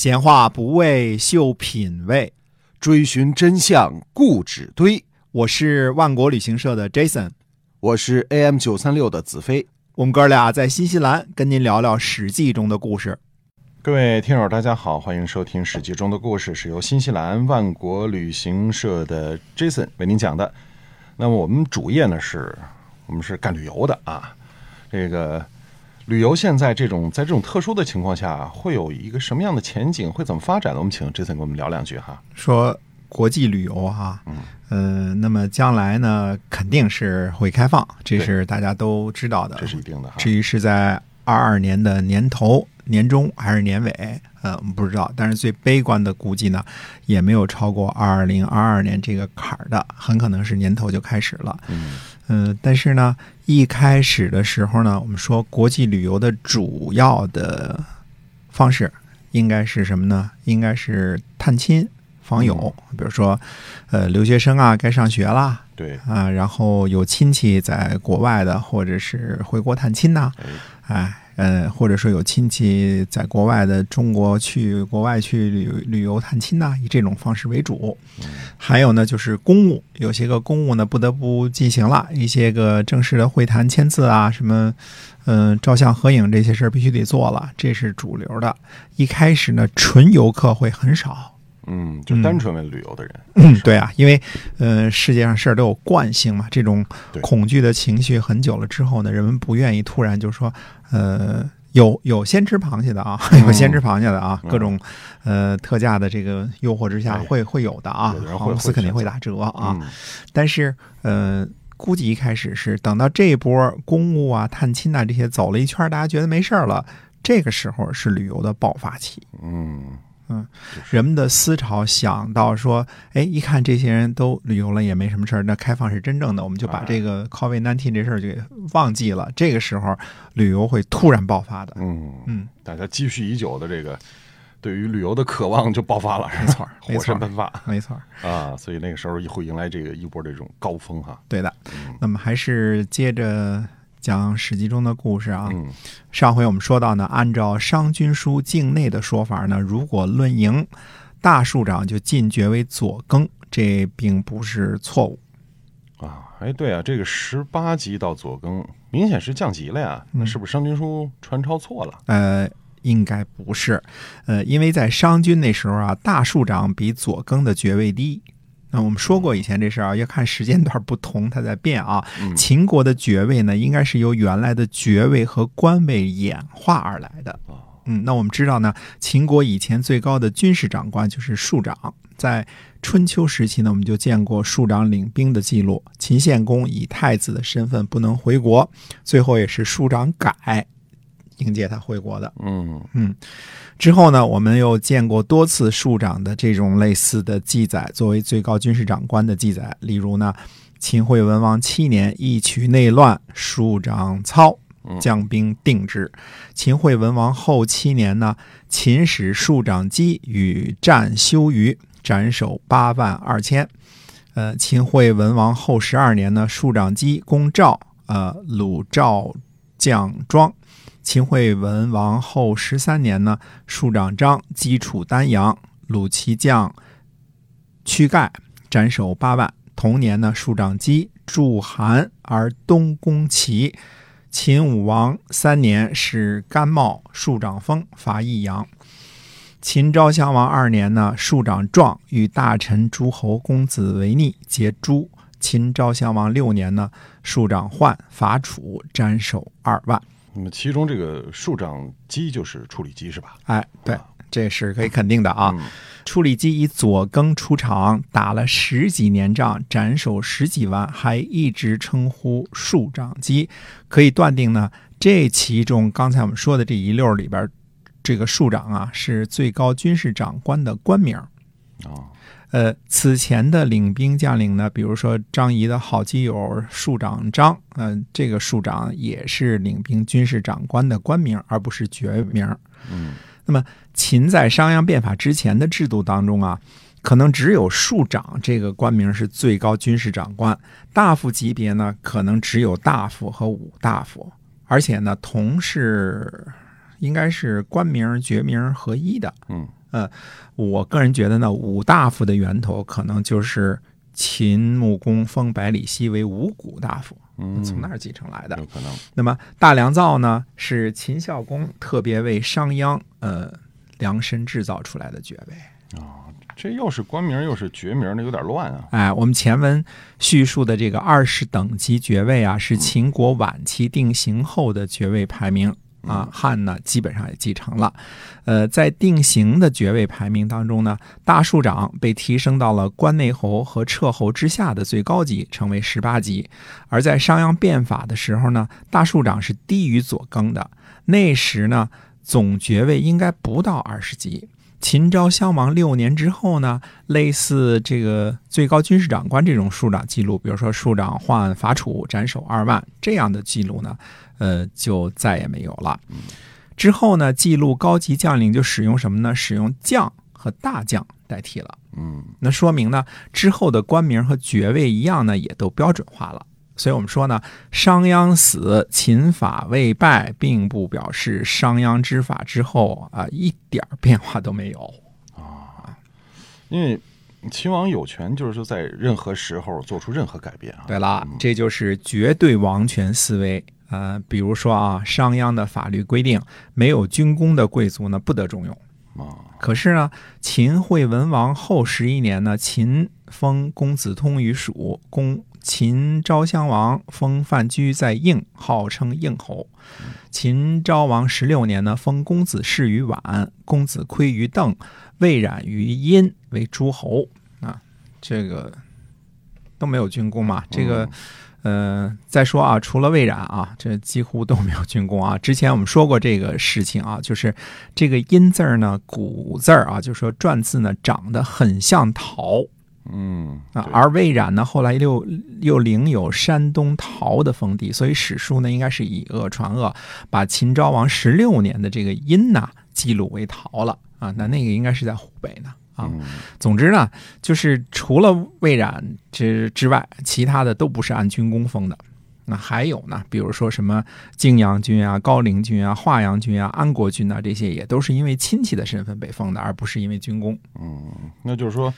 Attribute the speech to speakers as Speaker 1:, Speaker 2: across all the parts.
Speaker 1: 闲话不为秀品味，
Speaker 2: 追寻真相固执堆。
Speaker 1: 我是万国旅行社的 Jason，
Speaker 2: 我是 AM 九三六的子飞。
Speaker 1: 我们哥俩在新西兰跟您聊聊《史记》中的故事。
Speaker 3: 各位听友，大家好，欢迎收听《史记》中的故事，是由新西兰万国旅行社的 Jason 为您讲的。那么我们主业呢是，我们是干旅游的啊。这个旅游现在这种在这种特殊的情况下，会有一个什么样的前景？会怎么发展呢？我们请 Jason 跟我们聊两句哈。
Speaker 1: 说国际旅游哈，嗯，呃，那么将来呢，肯定是会开放，这是大家都知道的，
Speaker 3: 这是一定的哈。
Speaker 1: 至于是在二二年的年头、年中还是年尾，呃，我们不知道。但是最悲观的估计呢，也没有超过二零二二年这个坎儿的，很可能是年头就开始了。
Speaker 3: 嗯，
Speaker 1: 嗯，但是呢，一开始的时候呢，我们说国际旅游的主要的方式应该是什么呢？应该是探亲访友，比如说，呃，留学生啊，该上学啦，
Speaker 3: 对，
Speaker 1: 啊，然后有亲戚在国外的，或者是回国探亲呐、哎，呃，或者说有亲戚在国外的，中国去国外去旅旅游探亲呐、以这种方式为主。还有呢，就是公务，有些个公务呢不得不进行了，一些个正式的会谈、签字啊，什么，嗯、照相、合影这些事儿必须得做了，这是主流的。一开始呢，纯游客会很少。
Speaker 3: 嗯，就单纯为旅游的人，
Speaker 1: 嗯，对啊，因为呃，世界上事儿都有惯性嘛，这种恐惧的情绪很久了之后呢，人们不愿意突然就说，呃，有有先吃螃蟹的啊，有先吃螃蟹的啊，
Speaker 3: 嗯。
Speaker 1: 各种呃特价的这个诱惑之下
Speaker 3: 哎
Speaker 1: 会会有的啊公司肯定会
Speaker 3: 会
Speaker 1: 打折啊，
Speaker 3: 嗯。
Speaker 1: 但是呃。估计一开始是等到这一波公务啊、探亲啊这些走了一圈，大家觉得没事儿了，这个时候是旅游的爆发期。
Speaker 3: 嗯
Speaker 1: 嗯，人们的思潮想到说，哎，一看这些人都旅游了也没什么事儿，那开放是真正的，我们就把
Speaker 3: 哎
Speaker 1: 这个 COVID-19 这事儿就给忘记了。这个时候，旅游会突然爆发的。
Speaker 3: 嗯
Speaker 1: 嗯，
Speaker 3: 大家积蓄已久的这个对于旅游的渴望就爆发了，
Speaker 1: 没错没
Speaker 3: 火山喷发
Speaker 1: 没错，
Speaker 3: 啊！所以那个时候会迎来这个一波这种高峰哈。
Speaker 1: 对的。
Speaker 3: 嗯
Speaker 1: 那么还是接着讲《史记》中的故事啊。
Speaker 3: 嗯
Speaker 1: 上回我们说到呢，按照商君书境内的说法呢，如果论营，大庶长就进爵为左更，这并不是错误。
Speaker 3: 啊，哎，对啊，这个十八级到左更明显是降级了呀，那
Speaker 1: 嗯
Speaker 3: 是不是商君书传抄错了？
Speaker 1: 呃，应该不是，呃，因为在商君那时候啊，大庶长比左更的爵位低。那我们说过以前这事儿啊，要看时间段不同，它在变啊。
Speaker 3: 嗯
Speaker 1: 秦国的爵位呢，应该是由原来的爵位和官位演化而来的。
Speaker 3: 哦
Speaker 1: 嗯，那我们知道呢，秦国以前最高的军事长官就是庶长，在春秋时期呢，我们就见过庶长领兵的记录。秦献公以太子的身份不能回国，最后也是庶长改迎接他回国的。
Speaker 3: 嗯嗯
Speaker 1: 之后呢，我们又见过多次庶长的这种类似的记载，作为最高军事长官的记载。例如呢，秦惠文王七年，义渠内乱，庶长操将兵定之。秦惠文王后七年呢，秦使庶长姬与战休于，斩首八万二千。呃，秦惠文王后十二年呢，庶长姬攻赵，呃，鲁赵将庄。秦惠文王后十三年呢，庶长张击楚丹阳，鲁其将屈盖，斩首八万。同年呢，庶长姬驻韩而东攻齐。秦武王三年，使甘茂、庶长封伐益阳。秦昭襄王二年呢，庶长壮与大臣诸侯公子为逆，结诸。秦昭襄王六年呢，庶长焕伐楚，斩首二万。
Speaker 3: 那么其中这个庶长姬就是处理姬是吧？
Speaker 1: 哎，对
Speaker 3: 啊，
Speaker 1: 这是可以肯定的啊。
Speaker 3: 嗯
Speaker 1: 处理机以左更出场，打了十几年仗，斩首十几万，还一直称呼庶长姬，可以断定呢，这其中刚才我们说的这一溜里边，这个庶长啊是最高军事长官的官名。
Speaker 3: 啊，
Speaker 1: 呃，此前的领兵将领呢，比如说张仪的好基友庶长张，嗯、这个庶长也是领兵军事长官的官名，而不是爵名。
Speaker 3: 嗯
Speaker 1: 那么秦在商鞅变法之前的制度当中啊，可能只有庶长这个官名是最高军事长官，大夫级别呢可能只有大夫和武大夫，而且呢同是应该是官名爵名合一的。
Speaker 3: 嗯
Speaker 1: 我个人觉得呢，五大夫的源头可能就是秦穆公封百里奚为五谷大夫，
Speaker 3: 嗯，
Speaker 1: 从那儿继承来的。
Speaker 3: 有可能。
Speaker 1: 那么大良造呢，是秦孝公特别为商鞅呃量身制造出来的爵位啊。
Speaker 3: 这又是官名又是爵名，那有点乱啊。
Speaker 1: 哎，我们前文叙述的这个二十等级爵位啊，是秦国晚期定型后的爵位排名啊。汉呢，基本上也继承了。呃，在定型的爵位排名当中呢，大庶长被提升到了关内侯和彻侯之下的最高级，成为十八级。而在商鞅变法的时候呢，大庶长是低于左更的。那时呢，总爵位应该不到二十级。秦昭襄王六年之后呢，类似这个最高军事长官这种庶长记录，比如说庶长换伐楚斩首二万这样的记录呢，呃，就再也没有了。之后呢，记录高级将领就使用什么呢？使用将和大将代替了。
Speaker 3: 嗯
Speaker 1: 那说明呢，之后的官名和爵位一样呢，也都标准化了。所以我们说呢，商鞅死，秦法未败，并不表示商鞅之法之后啊、一点儿变化都没有啊。
Speaker 3: 因为秦王有权，就是说在任何时候做出任何改变啊。
Speaker 1: 对了，这就是绝对王权思维。呃，比如说啊，商鞅的法律规定，没有军功的贵族呢不得重用。
Speaker 3: 啊，
Speaker 1: 可是呢，秦惠文王后十一年呢，秦封公子通于蜀，公秦昭襄王封范雎在应，号称应侯。秦昭王十六年呢，封公子氏于宛，公子窥于邓，魏冉于殷为诸侯啊。这个都没有军功嘛，这个。呃，再说啊，除了魏冉啊，这几乎都没有军功啊。之前我们说过这个事情啊，就是这个“殷”字儿呢，古字儿啊，就说篆字呢，长得很像陶
Speaker 3: 嗯
Speaker 1: 啊。而魏冉呢，后来又又领有山东陶的封地，所以史书呢，应该是以讹传讹，把秦昭王十六年的这个“殷”呐记录为陶了啊。那那个应该是在湖北呢啊。
Speaker 3: 嗯
Speaker 1: 总之呢，就是除了魏冉之之外，其他的都不是按军功封的。那还有呢，比如说什么泾阳君啊、高陵君啊、华阳君啊、安国君啊，这些也都是因为亲戚的身份被封的，而不是因为军功。
Speaker 3: 嗯，那就是说，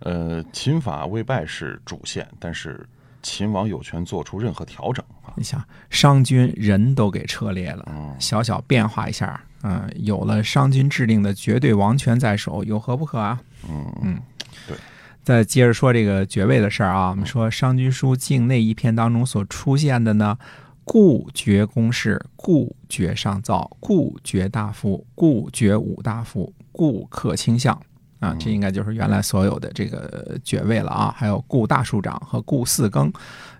Speaker 3: 呃，秦法未败是主线，但是秦王有权做出任何调整啊。
Speaker 1: 你想，商君人都给撤裂了，
Speaker 3: 嗯
Speaker 1: 小小变化一下，嗯、有了商君制定的绝对王权在手，有何不可啊？
Speaker 3: 嗯
Speaker 1: 嗯，
Speaker 3: 对。
Speaker 1: 再接着说这个爵位的事儿啊，我们说《商君书·境内》一篇当中所出现的呢，故爵公事，故爵上造，故爵大夫，故爵五大夫，故克卿相。啊，这应该就是原来所有的这个爵位了啊，还有故大庶长和故四更，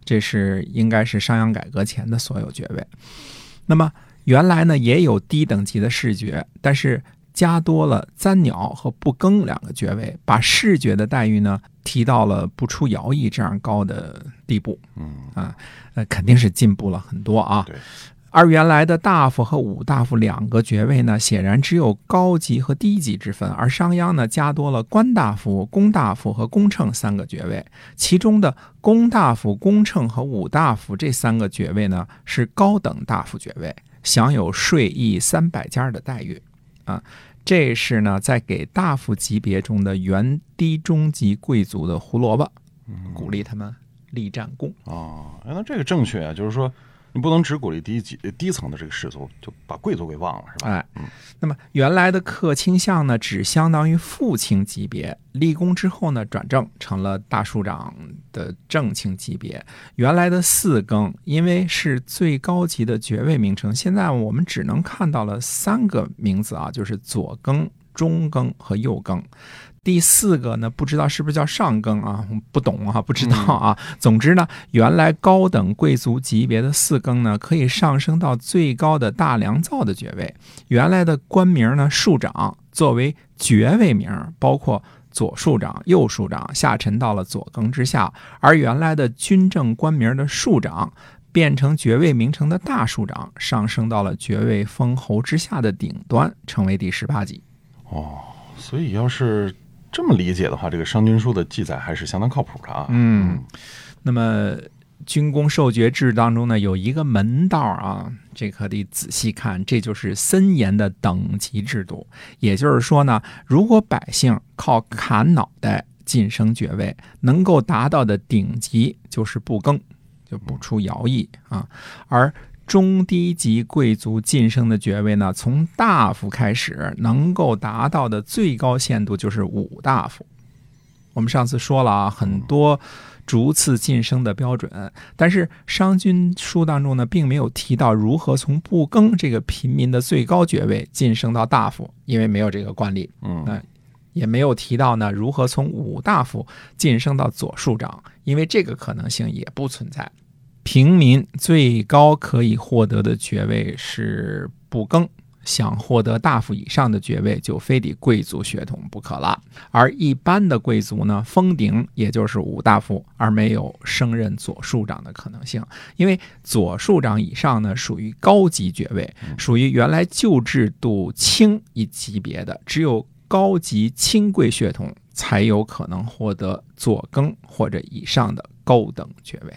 Speaker 1: 这是应该是商鞅改革前的所有爵位。那么原来呢也有低等级的士爵，但是加多了簪鸟和不更两个爵位，把士爵的待遇呢提到了不出徭役这样高的地步。
Speaker 3: 嗯，
Speaker 1: 啊，那，肯定是进步了很多啊。
Speaker 3: 对。
Speaker 1: 而原来的大夫和武大夫两个爵位呢，显然只有高级和低级之分，而商鞅呢加多了官大夫、公大夫和公称三个爵位，其中的公大夫、公称和武大夫这三个爵位呢是高等大夫爵位，享有税役三百家的待遇，啊，这是呢在给大夫级别中的原低中级贵族的胡萝卜，鼓励他们立战功。
Speaker 3: 哦，哎，那这个正确啊，就是说你不能只鼓励低级低层的这个士族，就把贵族给忘了，是吧？
Speaker 1: 哎，那么原来的客卿相呢，只相当于副卿级别，立功之后呢，转正成了大庶长的正卿级别。原来的四更，因为是最高级的爵位名称，现在我们只能看到了三个名字啊，就是左更、中更和右更。第四个呢，不知道是不是叫上更啊？我不懂啊，不知道啊。总之呢，原来高等贵族级别的四更呢，可以上升到最高的大良造的爵位。原来的官名呢，庶长作为爵位名，包括左庶长、右庶长，下沉到了左更之下；而原来的军政官名的庶长。变成爵位名称的大庶长，上升到了爵位封侯之下的顶端，成为第十八级。
Speaker 3: 哦，所以要是这么理解的话，这个《商君书》的记载还是相当靠谱的啊。
Speaker 1: 嗯，那么军功授爵制当中呢，有一个门道啊，这可得仔细看，这就是森严的等级制度。也就是说呢，如果百姓靠砍脑袋晋升爵位，能够达到的顶级就是不更，就不出徭役啊。而中低级贵族晋升的爵位呢，从大夫开始，能够达到的最高限度就是五大夫。我们上次说了啊，很多逐次晋升的标准，但是《商君书》当中呢，并没有提到如何从不更这个平民的最高爵位晋升到大夫，因为没有这个惯例。
Speaker 3: 嗯，
Speaker 1: 也没有提到呢如何从五大夫晋升到左庶长，因为这个可能性也不存在。平民最高可以获得的爵位是不更，想获得大夫以上的爵位，就非得贵族血统不可了。而一般的贵族呢，封顶也就是五大夫，而没有升任左庶长的可能性。因为左庶长以上呢，属于高级爵位，属于原来旧制度清一级别的，只有高级亲贵血统才有可能获得左更或者以上的高等爵位。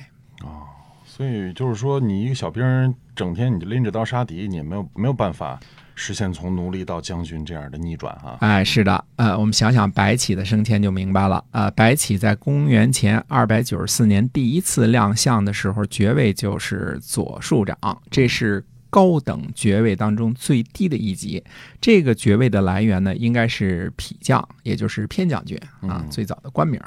Speaker 3: 所以就是说，你一个小兵，整天你就拎着刀杀敌，你也没有没有办法实现从奴隶到将军这样的逆转哈！
Speaker 1: 哎，是的，呃，我们想想白起的升迁就明白了。呃，白起在公元前二百九十四年第一次亮相的时候，爵位就是左庶长，这是。高等爵位当中最低的一级，这个爵位的来源呢，应该是匹将，也就是偏将军啊，最早的官名。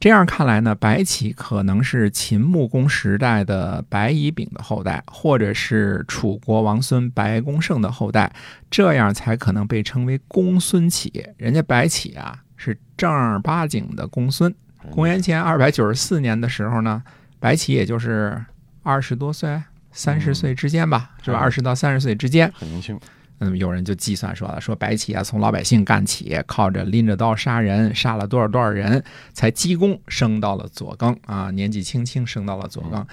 Speaker 1: 这样看来呢，白起可能是秦穆公时代的白乙丙的后代，或者是楚国王孙白公胜的后代，这样才可能被称为公孙起。人家白起啊，是正儿八经的公孙。公元前二百九十四年的时候呢，白起也就是二十多岁。三十岁之间吧，是吧？二十到三十岁之间，
Speaker 3: 很年轻。
Speaker 1: 嗯，有人就计算说了，说白起啊，从老百姓干起，靠着拎着刀杀人，杀了多少多少人，才积功升到了左更啊。年纪轻轻升到了左更，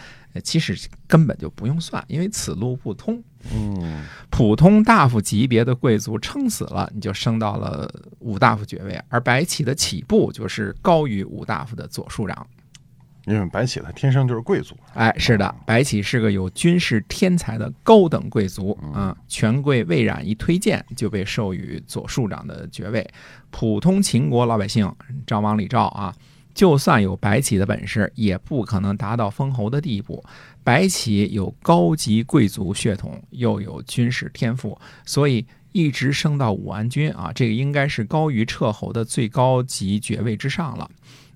Speaker 1: 其实根本就不用算，因为此路不通。
Speaker 3: 嗯，
Speaker 1: 普通大夫级别的贵族撑死了，你就升到了五大夫爵位，而白起的起步就是高于五大夫的左庶长。
Speaker 3: 因为白起他天生就是贵族，
Speaker 1: 哎，是的，白起是个有军事天才的高等贵族啊。权贵魏冉一推荐，就被授予左庶长的爵位。普通秦国老百姓，张王李赵啊，就算有白起的本事，也不可能达到封侯的地步。白起有高级贵族血统，又有军事天赋，所以一直升到武安君啊，这个应该是高于彻侯的最高级爵位之上了。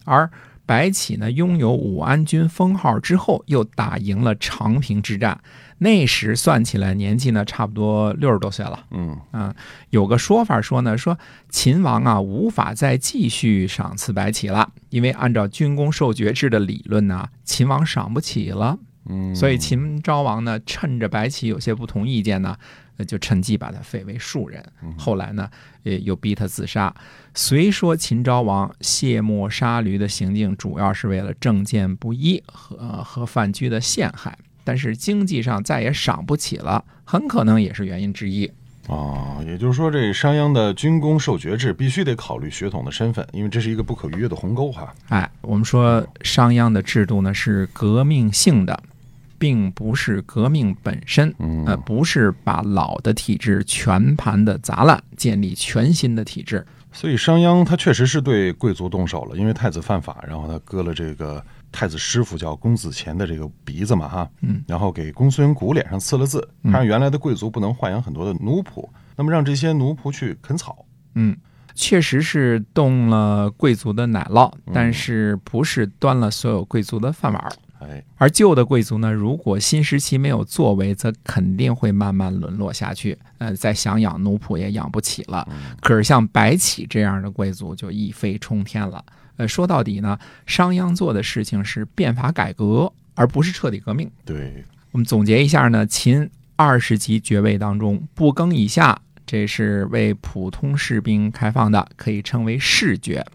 Speaker 1: 而白起呢，拥有武安君封号之后，又打赢了长平之战。那时算起来年纪呢，差不多六十多岁了。
Speaker 3: 嗯
Speaker 1: 啊，有个说法说呢，说秦王啊无法再继续赏赐白起了，因为按照军功授爵制的理论呢，秦王赏不起了。
Speaker 3: 嗯，
Speaker 1: 所以秦昭王呢，趁着白起有些不同意见呢。那就趁机把他废为庶人。后来呢，呃，又逼他自杀。虽说秦昭王卸磨杀驴的行径主要是为了政见不一和和范雎的陷害，但是经济上再也赏不起了，很可能也是原因之一。
Speaker 3: 啊，也就是说，这商鞅的军功授爵制必须得考虑血统的身份，因为这是一个不可逾越的鸿沟哈。
Speaker 1: 哎，我们说商鞅的制度呢是革命性的。并不是革命本身，呃，不是把老的体制全盘的砸烂，建立全新的体制。
Speaker 3: 所以商鞅他确实是对贵族动手了，因为太子犯法，然后他割了这个太子师傅叫公子虔的这个鼻子嘛，哈，
Speaker 1: 嗯，
Speaker 3: 然后给公孙贾脸上刺了字，他让原来的贵族不能豢养很多的奴仆，那么让这些奴仆去啃草，
Speaker 1: 嗯，确实是动了贵族的奶酪，但是不是端了所有贵族的饭碗。
Speaker 3: 哎，
Speaker 1: 而旧的贵族呢，如果新时期没有作为，则肯定会慢慢沦落下去。呃，再想养奴仆也养不起了。可是像白起这样的贵族就一飞冲天了。呃，说到底呢，商鞅做的事情是变法改革，而不是彻底革命。
Speaker 3: 对，
Speaker 1: 我们总结一下呢，秦二十级爵位当中，不更以下，这是为普通士兵开放的，可以称为士爵。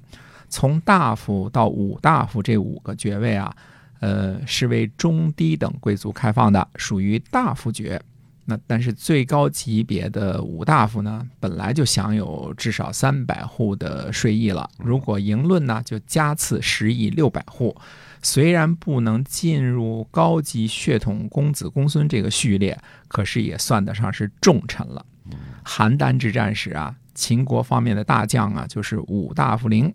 Speaker 1: 从大夫到五大夫这五个爵位啊。呃，是为中低等贵族开放的，属于大夫爵。那但是最高级别的五大夫呢，本来就享有至少三百户的税役了。如果赢论呢，就加赐十亿六百户。虽然不能进入高级血统公子公孙这个序列，可是也算得上是重臣了。邯郸之战时啊，秦国方面的大将啊，就是五大夫陵。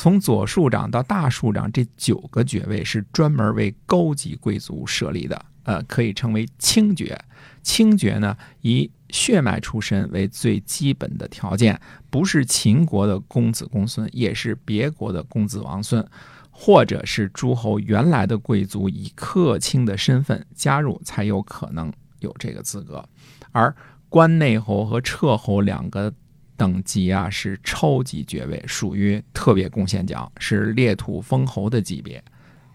Speaker 1: 从左庶长到大庶长这九个爵位是专门为高级贵族设立的，呃，可以称为清爵。清爵呢，以血脉出身为最基本的条件，不是秦国的公子公孙，也是别国的公子王孙，或者是诸侯原来的贵族以客卿的身份加入，才有可能有这个资格。而关内侯和彻侯两个等级啊，是超级爵位，属于特别贡献奖，是列土封侯的级别。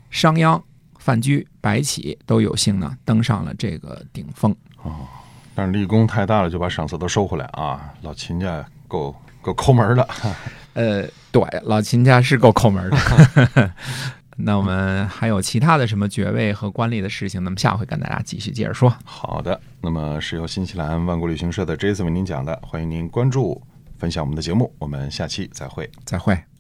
Speaker 1: 商鞅、范雎、白起都有幸呢登上了这个顶峰。
Speaker 3: 哦但是立功太大了，就把赏赐都收回来啊！老秦家够够抠门的。
Speaker 1: 呃，对，老秦家是够抠门的。那我们还有其他的什么爵位和官吏的事情？那么下回跟大家继续接着说。
Speaker 3: 好的，那么是由新西兰万国旅行社的 Jason 为您讲的，欢迎您关注、分享我们的节目，我们下期再会。
Speaker 1: 再会。